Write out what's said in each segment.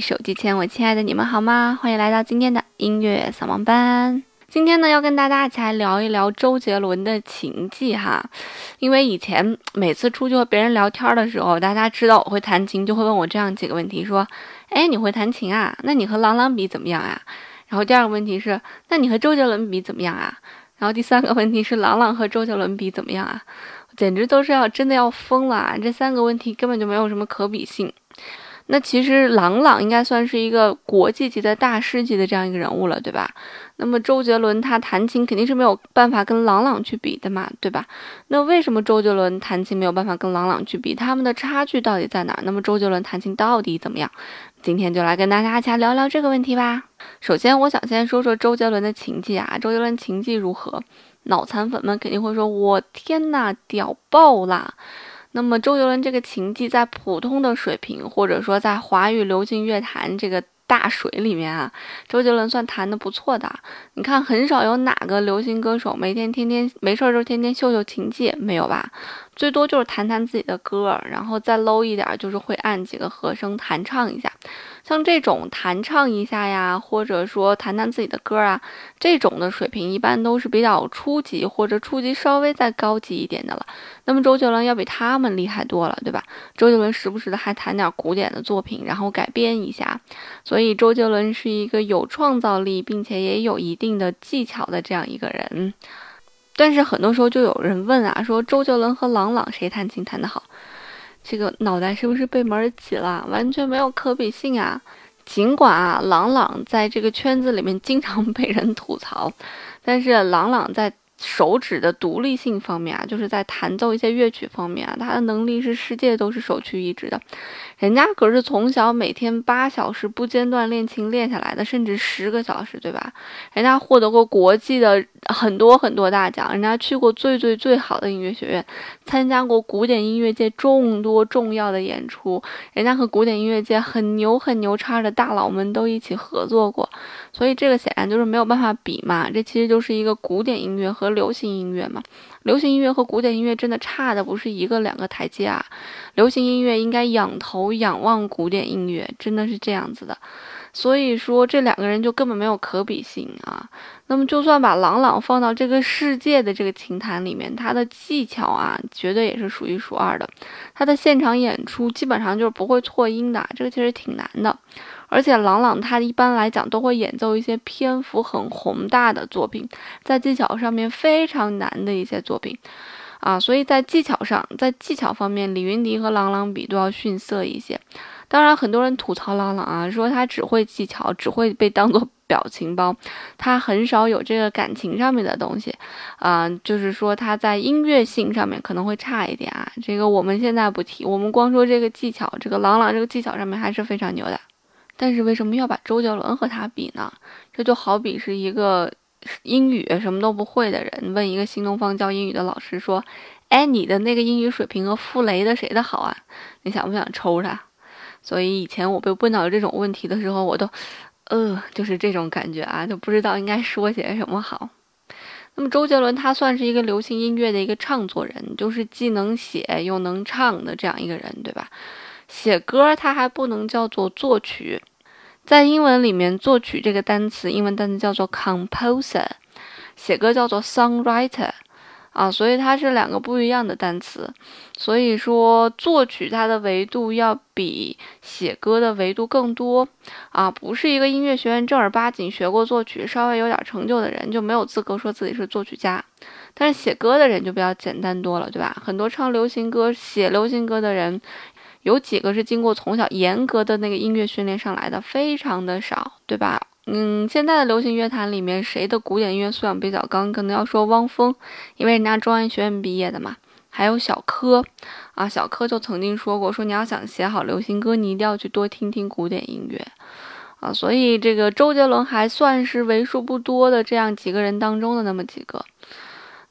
手机前我亲爱的你们好吗？欢迎来到今天的音乐扫盲班。今天呢，要跟大家一起来聊一聊周杰伦的情迹哈。因为以前每次出去和别人聊天的时候，大家知道我会弹琴，就会问我这样几个问题：说，哎，你会弹琴啊？那你和郎朗比怎么样啊？然后第二个问题是，那你和周杰伦比怎么样啊？然后第三个问题是，郎朗和周杰伦比怎么样啊？简直都是要真的要疯了！这三个问题根本就没有什么可比性。那其实郎朗应该算是一个国际级的大师级的这样一个人物了，对吧？那么周杰伦他弹琴肯定是没有办法跟郎朗去比的嘛，对吧？那为什么周杰伦弹琴没有办法跟郎朗去比？他们的差距到底在哪？那么周杰伦弹琴到底怎么样？今天就来跟大家一起聊聊这个问题吧。首先，我想先说说周杰伦的琴技啊，周杰伦琴技如何？脑残粉们肯定会说：“我天呐，屌爆啦！”那么周杰伦这个琴技在普通的水平，或者说在华语流行乐坛这个大水里面啊，周杰伦算弹得不错的。你看，很少有哪个流行歌手每天天天没事儿就天天秀秀琴技，没有吧？最多就是弹弹自己的歌，然后再 low 一点，就是会按几个和声弹唱一下。像这种弹唱一下呀，或者说弹弹自己的歌啊，这种的水平一般都是比较初级或者初级稍微再高级一点的了。那么周杰伦要比他们厉害多了，对吧？周杰伦时不时的还弹点古典的作品，然后改编一下。所以周杰伦是一个有创造力，并且也有一定的技巧的这样一个人。但是很多时候就有人问啊，说周杰伦和郎朗谁弹琴弹得好？这个脑袋是不是被门挤了？完全没有可比性啊！尽管啊，朗朗在这个圈子里面经常被人吐槽，但是朗朗在。手指的独立性方面啊，就是在弹奏一些乐曲方面啊，他的能力是世界都是首屈一指的。人家可是从小每天八小时不间断练琴练下来的，甚至十个小时，对吧？人家获得过国际的很多很多大奖，人家去过最最最好的音乐学院，参加过古典音乐界众多重要的演出，人家和古典音乐界很牛很牛叉的大佬们都一起合作过，所以这个显然就是没有办法比嘛。这其实就是一个古典音乐和流行音乐嘛。流行音乐和古典音乐真的差的不是一个两个台阶啊！流行音乐应该仰头仰望古典音乐，真的是这样子的。所以说这两个人就根本没有可比性啊。那么就算把郎朗放到这个世界的这个琴坛里面，他的技巧啊，绝对也是数一数二的。他的现场演出基本上就是不会错音的，这个其实挺难的。而且郎朗他一般来讲都会演奏一些篇幅很宏大的作品，在技巧上面非常难的一些作品，啊，所以在技巧上，在技巧方面，李云迪和郎朗比都要逊色一些。当然，很多人吐槽郎朗啊，说他只会技巧，只会被当做 表情包，他很少有这个感情上面的东西，啊，就是说他在音乐性上面可能会差一点啊。这个我们现在不提，我们光说这个技巧，这个郎朗这个技巧上面还是非常牛的。但是为什么要把周杰伦和他比呢？这就好比是一个英语什么都不会的人问一个新东方教英语的老师说：“哎，你的那个英语水平和傅雷的谁的好啊？”你想不想抽他？所以以前我被问到这种问题的时候，我都，呃，就是这种感觉啊，就不知道应该说些什么好。那么周杰伦他算是一个流行音乐的一个唱作人，就是既能写又能唱的这样一个人，对吧？写歌他还不能叫做作曲，在英文里面，作曲这个单词，英文单词叫做 composer，写歌叫做 songwriter，啊，所以它是两个不一样的单词。所以说，作曲它的维度要比写歌的维度更多，啊，不是一个音乐学院正儿八经学过作曲、稍微有点成就的人就没有资格说自己是作曲家。但是写歌的人就比较简单多了，对吧？很多唱流行歌、写流行歌的人。有几个是经过从小严格的那个音乐训练上来的，非常的少，对吧？嗯，现在的流行乐坛里面，谁的古典音乐素养比较高？可能要说汪峰，因为人家中央音乐学院毕业的嘛。还有小柯，啊，小柯就曾经说过，说你要想写好流行歌，你一定要去多听听古典音乐。啊，所以这个周杰伦还算是为数不多的这样几个人当中的那么几个。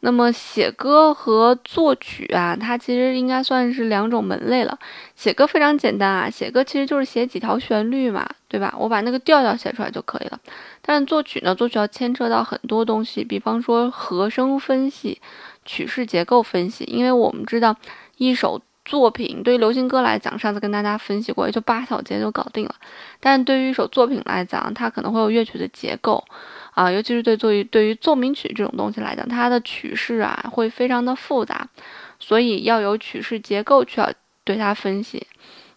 那么写歌和作曲啊，它其实应该算是两种门类了。写歌非常简单啊，写歌其实就是写几条旋律嘛，对吧？我把那个调调写出来就可以了。但是作曲呢，作曲要牵扯到很多东西，比方说和声分析、曲式结构分析。因为我们知道，一首作品对于流行歌来讲，上次跟大家分析过，也就八小节就搞定了。但对于一首作品来讲，它可能会有乐曲的结构。啊，尤其是对作于对于奏鸣曲这种东西来讲，它的曲式啊会非常的复杂，所以要有曲式结构去要对它分析。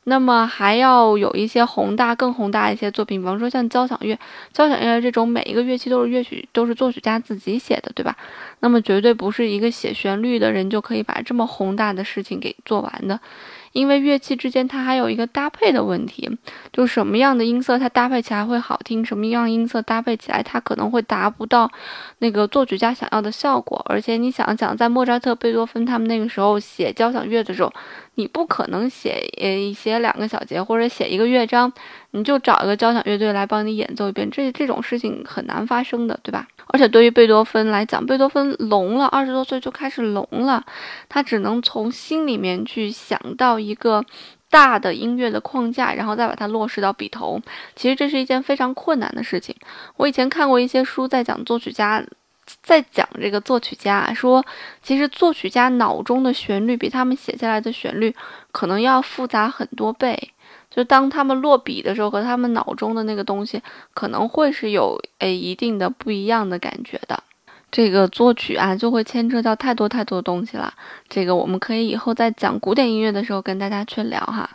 那么还要有一些宏大、更宏大一些作品，比方说像交响乐，交响乐这种每一个乐器都是乐曲都是作曲家自己写的，对吧？那么绝对不是一个写旋律的人就可以把这么宏大的事情给做完的。因为乐器之间它还有一个搭配的问题，就什么样的音色它搭配起来会好听，什么样音色搭配起来它可能会达不到那个作曲家想要的效果。而且你想想，在莫扎特、贝多芬他们那个时候写交响乐的时候，你不可能写呃写两个小节或者写一个乐章，你就找一个交响乐队来帮你演奏一遍，这这种事情很难发生的，对吧？而且对于贝多芬来讲，贝多芬聋了，二十多岁就开始聋了，他只能从心里面去想到一个大的音乐的框架，然后再把它落实到笔头。其实这是一件非常困难的事情。我以前看过一些书，在讲作曲家，在讲这个作曲家说，其实作曲家脑中的旋律比他们写下来的旋律可能要复杂很多倍。就当他们落笔的时候，和他们脑中的那个东西可能会是有诶一定的不一样的感觉的。这个作曲啊，就会牵扯到太多太多东西了。这个我们可以以后在讲古典音乐的时候跟大家去聊哈。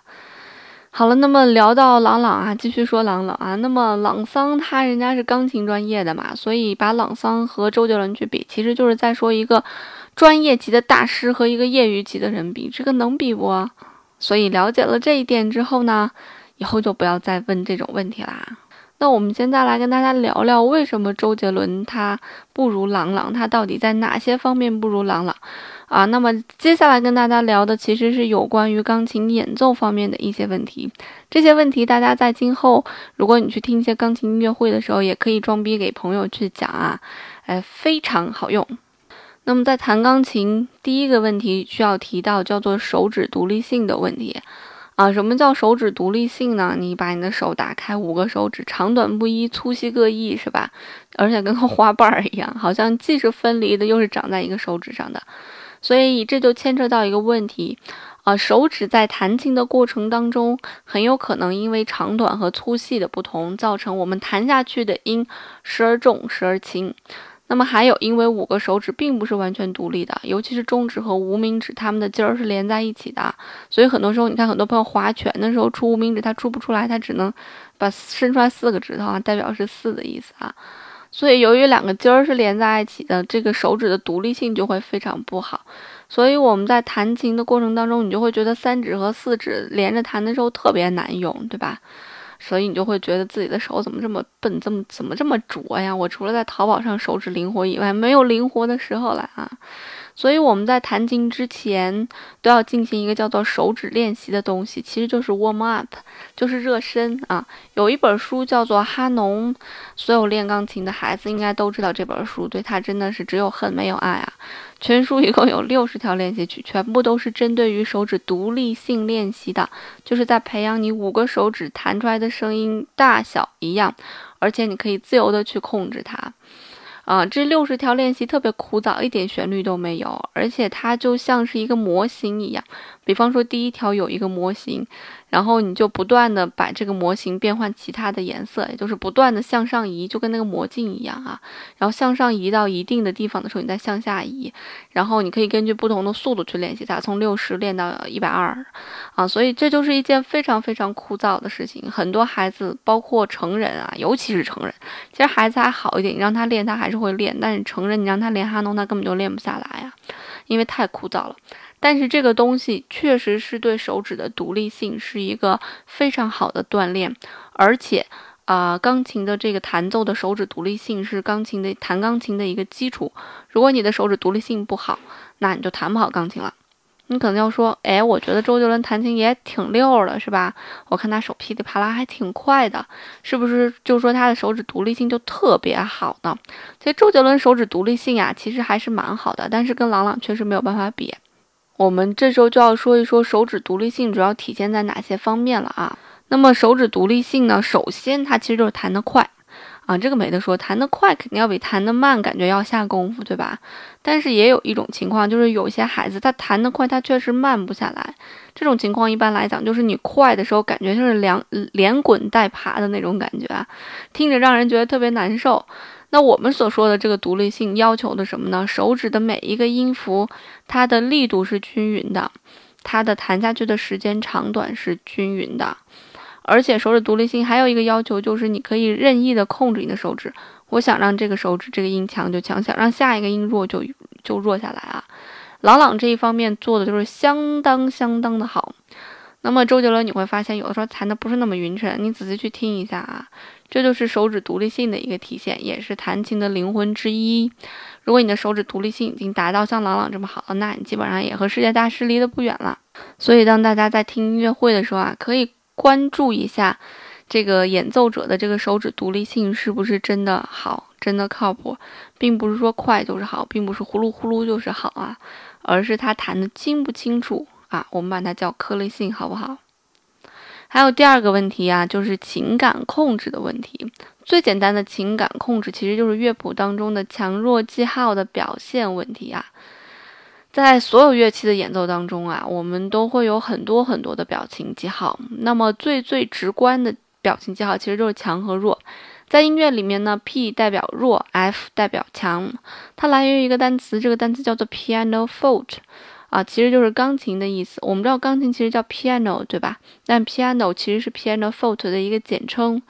好了，那么聊到郎朗啊，继续说郎朗啊。那么朗桑他人家是钢琴专业的嘛，所以把朗桑和周杰伦去比，其实就是在说一个专业级的大师和一个业余级的人比，这个能比不？所以了解了这一点之后呢，以后就不要再问这种问题啦。那我们现在来跟大家聊聊，为什么周杰伦他不如郎朗？他到底在哪些方面不如郎朗啊？那么接下来跟大家聊的其实是有关于钢琴演奏方面的一些问题。这些问题大家在今后，如果你去听一些钢琴音乐会的时候，也可以装逼给朋友去讲啊，哎，非常好用。那么在弹钢琴，第一个问题需要提到叫做手指独立性的问题啊。什么叫手指独立性呢？你把你的手打开，五个手指长短不一，粗细各异，是吧？而且跟个花瓣儿一样，好像既是分离的，又是长在一个手指上的。所以这就牵扯到一个问题啊，手指在弹琴的过程当中，很有可能因为长短和粗细的不同，造成我们弹下去的音时而重，时而轻。那么还有，因为五个手指并不是完全独立的，尤其是中指和无名指，它们的筋儿是连在一起的，所以很多时候你看很多朋友划拳的时候出无名指，他出不出来，他只能把伸出来四个指头啊，代表是四的意思啊。所以由于两个筋儿是连在一起的，这个手指的独立性就会非常不好。所以我们在弹琴的过程当中，你就会觉得三指和四指连着弹的时候特别难用，对吧？所以你就会觉得自己的手怎么这么笨，这么怎么这么拙呀？我除了在淘宝上手指灵活以外，没有灵活的时候了啊！所以我们在弹琴之前都要进行一个叫做手指练习的东西，其实就是 warm up，就是热身啊。有一本书叫做《哈农》，所有练钢琴的孩子应该都知道这本书，对他真的是只有恨没有爱啊。全书一共有六十条练习曲，全部都是针对于手指独立性练习的，就是在培养你五个手指弹出来的声音大小一样，而且你可以自由的去控制它。啊，这六十条练习特别枯燥，一点旋律都没有，而且它就像是一个模型一样。比方说，第一条有一个模型。然后你就不断的把这个模型变换其他的颜色，也就是不断的向上移，就跟那个魔镜一样啊。然后向上移到一定的地方的时候，你再向下移。然后你可以根据不同的速度去练习它，从六十练到一百二，啊，所以这就是一件非常非常枯燥的事情。很多孩子，包括成人啊，尤其是成人，其实孩子还好一点，你让他练他还是会练，但是成人你让他练哈农，他根本就练不下来呀，因为太枯燥了。但是这个东西确实是对手指的独立性是一个非常好的锻炼，而且，啊，钢琴的这个弹奏的手指独立性是钢琴的弹钢琴的一个基础。如果你的手指独立性不好，那你就弹不好钢琴了。你可能要说，哎，我觉得周杰伦弹琴也挺溜的，是吧？我看他手噼里啪啦还挺快的，是不是？就说他的手指独立性就特别好呢？其实周杰伦手指独立性啊，其实还是蛮好的，但是跟郎朗确实没有办法比。我们这时候就要说一说手指独立性主要体现在哪些方面了啊？那么手指独立性呢，首先它其实就是弹得快。啊，这个没得说，弹得快肯定要比弹得慢感觉要下功夫，对吧？但是也有一种情况，就是有些孩子他弹得快，他确实慢不下来。这种情况一般来讲，就是你快的时候感觉就是连连滚带爬的那种感觉啊，听着让人觉得特别难受。那我们所说的这个独立性要求的什么呢？手指的每一个音符，它的力度是均匀的，它的弹下去的时间长短是均匀的。而且手指独立性还有一个要求，就是你可以任意的控制你的手指。我想让这个手指这个音强就强，想让下一个音弱就就弱下来啊。朗朗这一方面做的就是相当相当的好。那么周杰伦你会发现有的时候弹的不是那么匀称，你仔细去听一下啊，这就是手指独立性的一个体现，也是弹琴的灵魂之一。如果你的手指独立性已经达到像朗朗这么好了，那你基本上也和世界大师离得不远了。所以当大家在听音乐会的时候啊，可以。关注一下这个演奏者的这个手指独立性是不是真的好，真的靠谱，并不是说快就是好，并不是呼噜呼噜就是好啊，而是他弹的清不清楚啊，我们把它叫颗粒性，好不好？还有第二个问题啊，就是情感控制的问题。最简单的情感控制其实就是乐谱当中的强弱记号的表现问题啊。在所有乐器的演奏当中啊，我们都会有很多很多的表情记号。那么最最直观的表情记号其实就是强和弱。在音乐里面呢，P 代表弱，F 代表强。它来源于一个单词，这个单词叫做 piano forte，啊，其实就是钢琴的意思。我们知道钢琴其实叫 piano，对吧？但 piano 其实是 piano forte 的一个简称。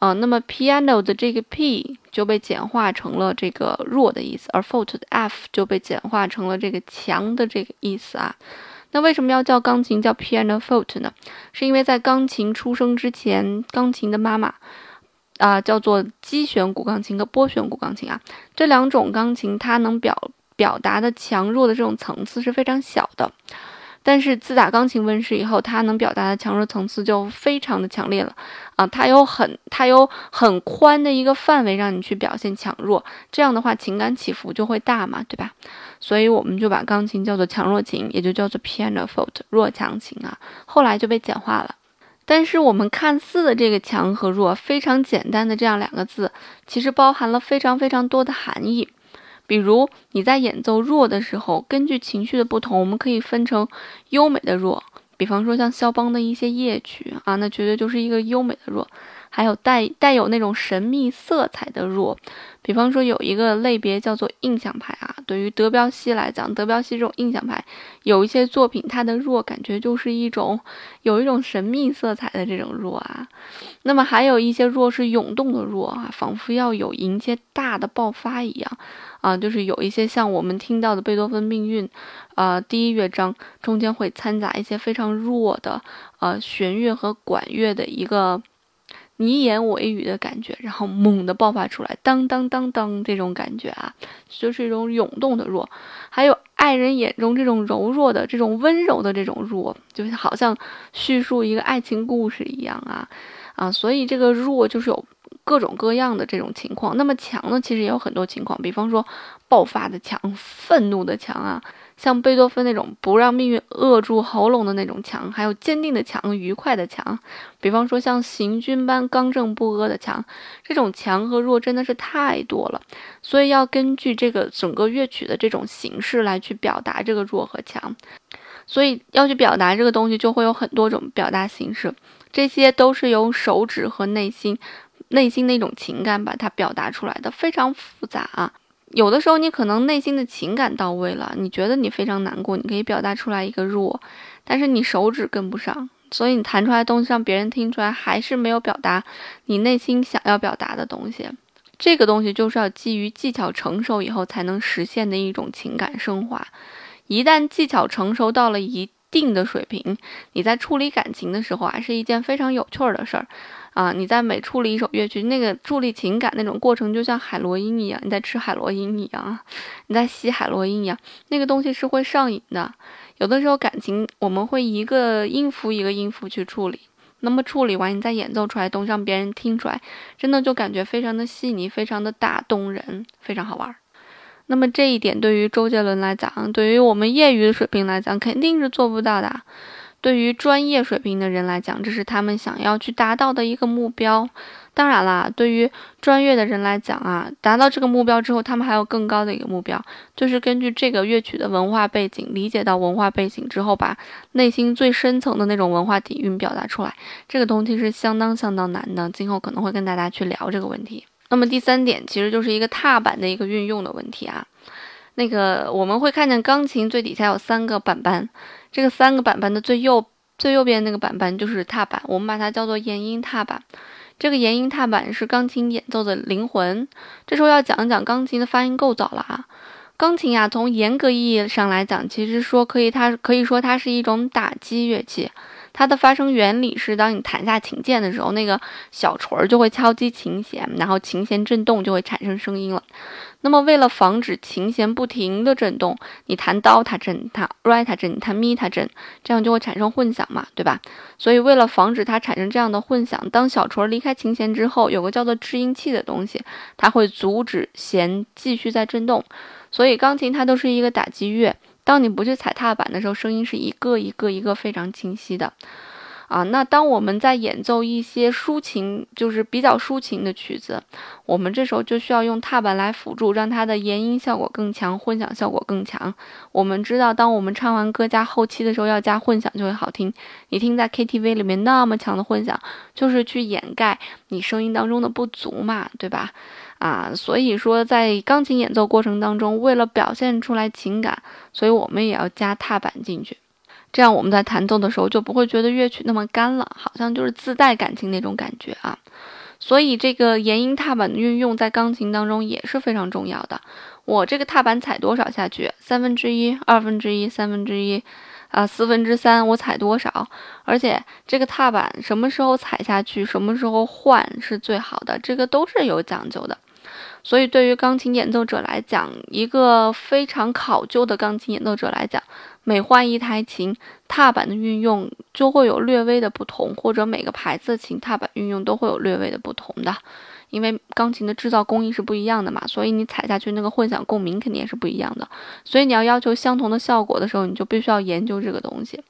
啊，那么 piano 的这个 P 就被简化成了这个弱的意思，而 forte 的 F 就被简化成了这个强的这个意思啊。那为什么要叫钢琴叫 piano forte 呢？是因为在钢琴出生之前，钢琴的妈妈啊叫做击弦古钢琴和拨弦古钢琴啊，这两种钢琴它能表表达的强弱的这种层次是非常小的。但是自打钢琴问世以后，它能表达的强弱层次就非常的强烈了啊！它有很它有很宽的一个范围让你去表现强弱，这样的话情感起伏就会大嘛，对吧？所以我们就把钢琴叫做强弱琴，也就叫做 piano forte 弱强琴啊。后来就被简化了。但是我们看似的这个强和弱非常简单的这样两个字，其实包含了非常非常多的含义。比如你在演奏弱的时候，根据情绪的不同，我们可以分成优美的弱，比方说像肖邦的一些夜曲啊，那绝对就是一个优美的弱。还有带带有那种神秘色彩的弱，比方说有一个类别叫做印象派啊。对于德彪西来讲，德彪西这种印象派有一些作品，它的弱感觉就是一种有一种神秘色彩的这种弱啊。那么还有一些弱是涌动的弱啊，仿佛要有迎接大的爆发一样啊。就是有一些像我们听到的贝多芬命运，啊，第一乐章中间会掺杂一些非常弱的呃弦乐和管乐的一个。你言我一语的感觉，然后猛地爆发出来，当当当当这种感觉啊，就是一种涌动的弱。还有爱人眼中这种柔弱的、这种温柔的这种弱，就好像叙述一个爱情故事一样啊啊！所以这个弱就是有各种各样的这种情况。那么强呢，其实也有很多情况，比方说爆发的强、愤怒的强啊。像贝多芬那种不让命运扼住喉咙的那种强，还有坚定的强、愉快的强，比方说像行军般刚正不阿的强，这种强和弱真的是太多了，所以要根据这个整个乐曲的这种形式来去表达这个弱和强，所以要去表达这个东西就会有很多种表达形式，这些都是由手指和内心、内心那种情感把它表达出来的，非常复杂啊。有的时候你可能内心的情感到位了，你觉得你非常难过，你可以表达出来一个弱，但是你手指跟不上，所以你弹出来东西让别人听出来还是没有表达你内心想要表达的东西。这个东西就是要基于技巧成熟以后才能实现的一种情感升华。一旦技巧成熟到了一定的水平，你在处理感情的时候啊，是一件非常有趣儿的事儿。啊，你在每处理一首乐曲，那个处理情感那种过程，就像海洛因一样，你在吃海洛因一样啊，你在吸海洛因一样，那个东西是会上瘾的。有的时候感情我们会一个音符一个音符去处理，那么处理完你再演奏出来，都让别人听出来，真的就感觉非常的细腻，非常的打动人，非常好玩。那么这一点对于周杰伦来讲，对于我们业余的水平来讲，肯定是做不到的。对于专业水平的人来讲，这是他们想要去达到的一个目标。当然啦，对于专业的人来讲啊，达到这个目标之后，他们还有更高的一个目标，就是根据这个乐曲的文化背景，理解到文化背景之后，把内心最深层的那种文化底蕴表达出来。这个东西是相当相当难的，今后可能会跟大家去聊这个问题。那么第三点，其实就是一个踏板的一个运用的问题啊。那个我们会看见钢琴最底下有三个板板。这个三个板板的最右最右边那个板板就是踏板，我们把它叫做延音踏板。这个延音踏板是钢琴演奏的灵魂。这时候要讲一讲钢琴的发音构造了啊。钢琴啊，从严格意义上来讲，其实说可以，它可以说它是一种打击乐器。它的发声原理是，当你弹下琴键的时候，那个小锤儿就会敲击琴弦，然后琴弦震动就会产生声音了。那么，为了防止琴弦不停的震动，你弹哆它震，它 re 它震，弹咪它震，这样就会产生混响嘛，对吧？所以，为了防止它产生这样的混响，当小锤离开琴弦之后，有个叫做制音器的东西，它会阻止弦继续在震动。所以，钢琴它都是一个打击乐。当你不去踩踏板的时候，声音是一个一个一个非常清晰的，啊，那当我们在演奏一些抒情，就是比较抒情的曲子，我们这时候就需要用踏板来辅助，让它的延音效果更强，混响效果更强。我们知道，当我们唱完歌加后期的时候，要加混响就会好听。你听在 KTV 里面那么强的混响，就是去掩盖你声音当中的不足嘛，对吧？啊，所以说在钢琴演奏过程当中，为了表现出来情感，所以我们也要加踏板进去，这样我们在弹奏的时候就不会觉得乐曲那么干了，好像就是自带感情那种感觉啊。所以这个延音踏板的运用在钢琴当中也是非常重要的。我这个踏板踩多少下去？三分之一、二分之一、三分之一，啊，四分之三，我踩多少？而且这个踏板什么时候踩下去，什么时候换是最好的，这个都是有讲究的。所以，对于钢琴演奏者来讲，一个非常考究的钢琴演奏者来讲，每换一台琴，踏板的运用就会有略微的不同，或者每个牌子的琴踏板运用都会有略微的不同的，因为钢琴的制造工艺是不一样的嘛，所以你踩下去那个混响共鸣肯定也是不一样的。所以你要要求相同的效果的时候，你就必须要研究这个东西。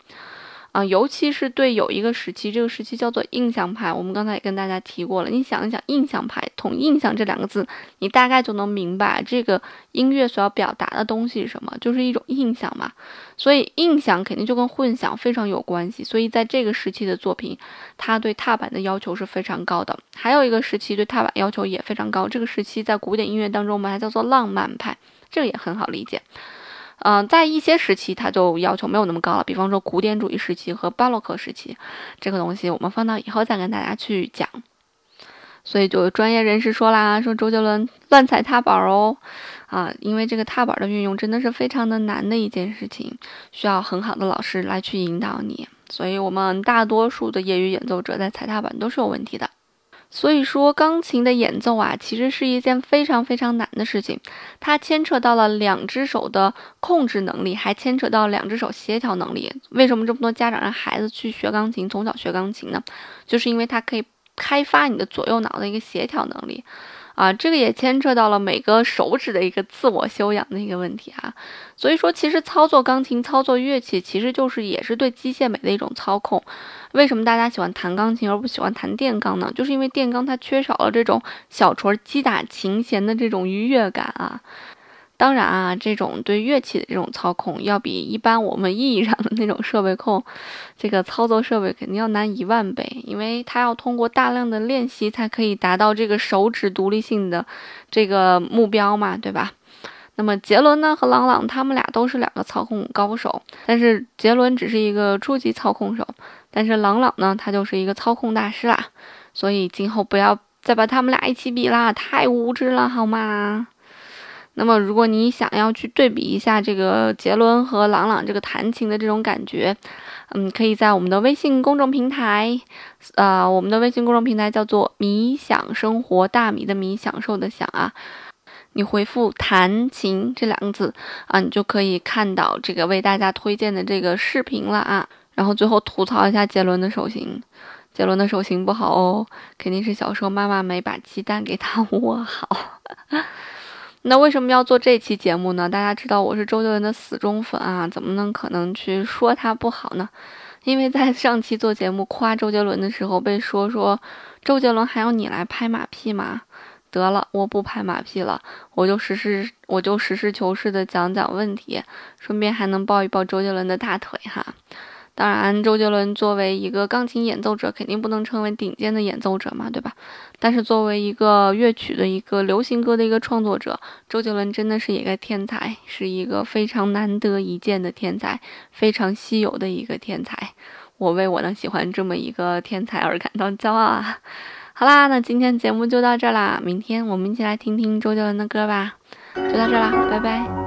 啊，尤其是对有一个时期，这个时期叫做印象派。我们刚才也跟大家提过了。你想一想，印象派同印象这两个字，你大概就能明白这个音乐所要表达的东西是什么，就是一种印象嘛。所以印象肯定就跟混响非常有关系。所以在这个时期的作品，它对踏板的要求是非常高的。还有一个时期对踏板要求也非常高，这个时期在古典音乐当中，我们还叫做浪漫派，这个也很好理解。嗯，在一些时期，它就要求没有那么高了。比方说古典主义时期和巴洛克时期，这个东西我们放到以后再跟大家去讲。所以就专业人士说啦，说周杰伦乱踩踏板哦，啊，因为这个踏板的运用真的是非常的难的一件事情，需要很好的老师来去引导你。所以我们大多数的业余演奏者在踩踏板都是有问题的。所以说，钢琴的演奏啊，其实是一件非常非常难的事情。它牵扯到了两只手的控制能力，还牵扯到两只手协调能力。为什么这么多家长让孩子去学钢琴，从小学钢琴呢？就是因为它可以开发你的左右脑的一个协调能力。啊，这个也牵扯到了每个手指的一个自我修养的一个问题啊。所以说，其实操作钢琴、操作乐器，其实就是也是对机械美的一种操控。为什么大家喜欢弹钢琴而不喜欢弹电钢呢？就是因为电钢它缺少了这种小锤击打琴弦的这种愉悦感啊。当然啊，这种对乐器的这种操控，要比一般我们意义上的那种设备控，这个操作设备肯定要难一万倍，因为它要通过大量的练习才可以达到这个手指独立性的这个目标嘛，对吧？那么杰伦呢和朗朗他们俩都是两个操控高手，但是杰伦只是一个初级操控手，但是朗朗呢他就是一个操控大师啦，所以今后不要再把他们俩一起比啦，太无知了好吗？那么，如果你想要去对比一下这个杰伦和朗朗这个弹琴的这种感觉，嗯，可以在我们的微信公众平台，呃，我们的微信公众平台叫做“米享生活”，大米的米，享受的享啊。你回复“弹琴”这两个字啊，你就可以看到这个为大家推荐的这个视频了啊。然后最后吐槽一下杰伦的手型，杰伦的手型不好哦，肯定是小时候妈妈没把鸡蛋给他 握好。那为什么要做这期节目呢？大家知道我是周杰伦的死忠粉啊，怎么能可能去说他不好呢？因为在上期做节目夸周杰伦的时候，被说说周杰伦还要你来拍马屁吗？得了，我不拍马屁了，我就实事我就实事求是的讲讲问题，顺便还能抱一抱周杰伦的大腿哈。当然，周杰伦作为一个钢琴演奏者，肯定不能称为顶尖的演奏者嘛，对吧？但是作为一个乐曲的一个流行歌的一个创作者，周杰伦真的是一个天才，是一个非常难得一见的天才，非常稀有的一个天才。我为我能喜欢这么一个天才而感到骄傲啊！好啦，那今天节目就到这啦，明天我们一起来听听周杰伦的歌吧。就到这啦，拜拜。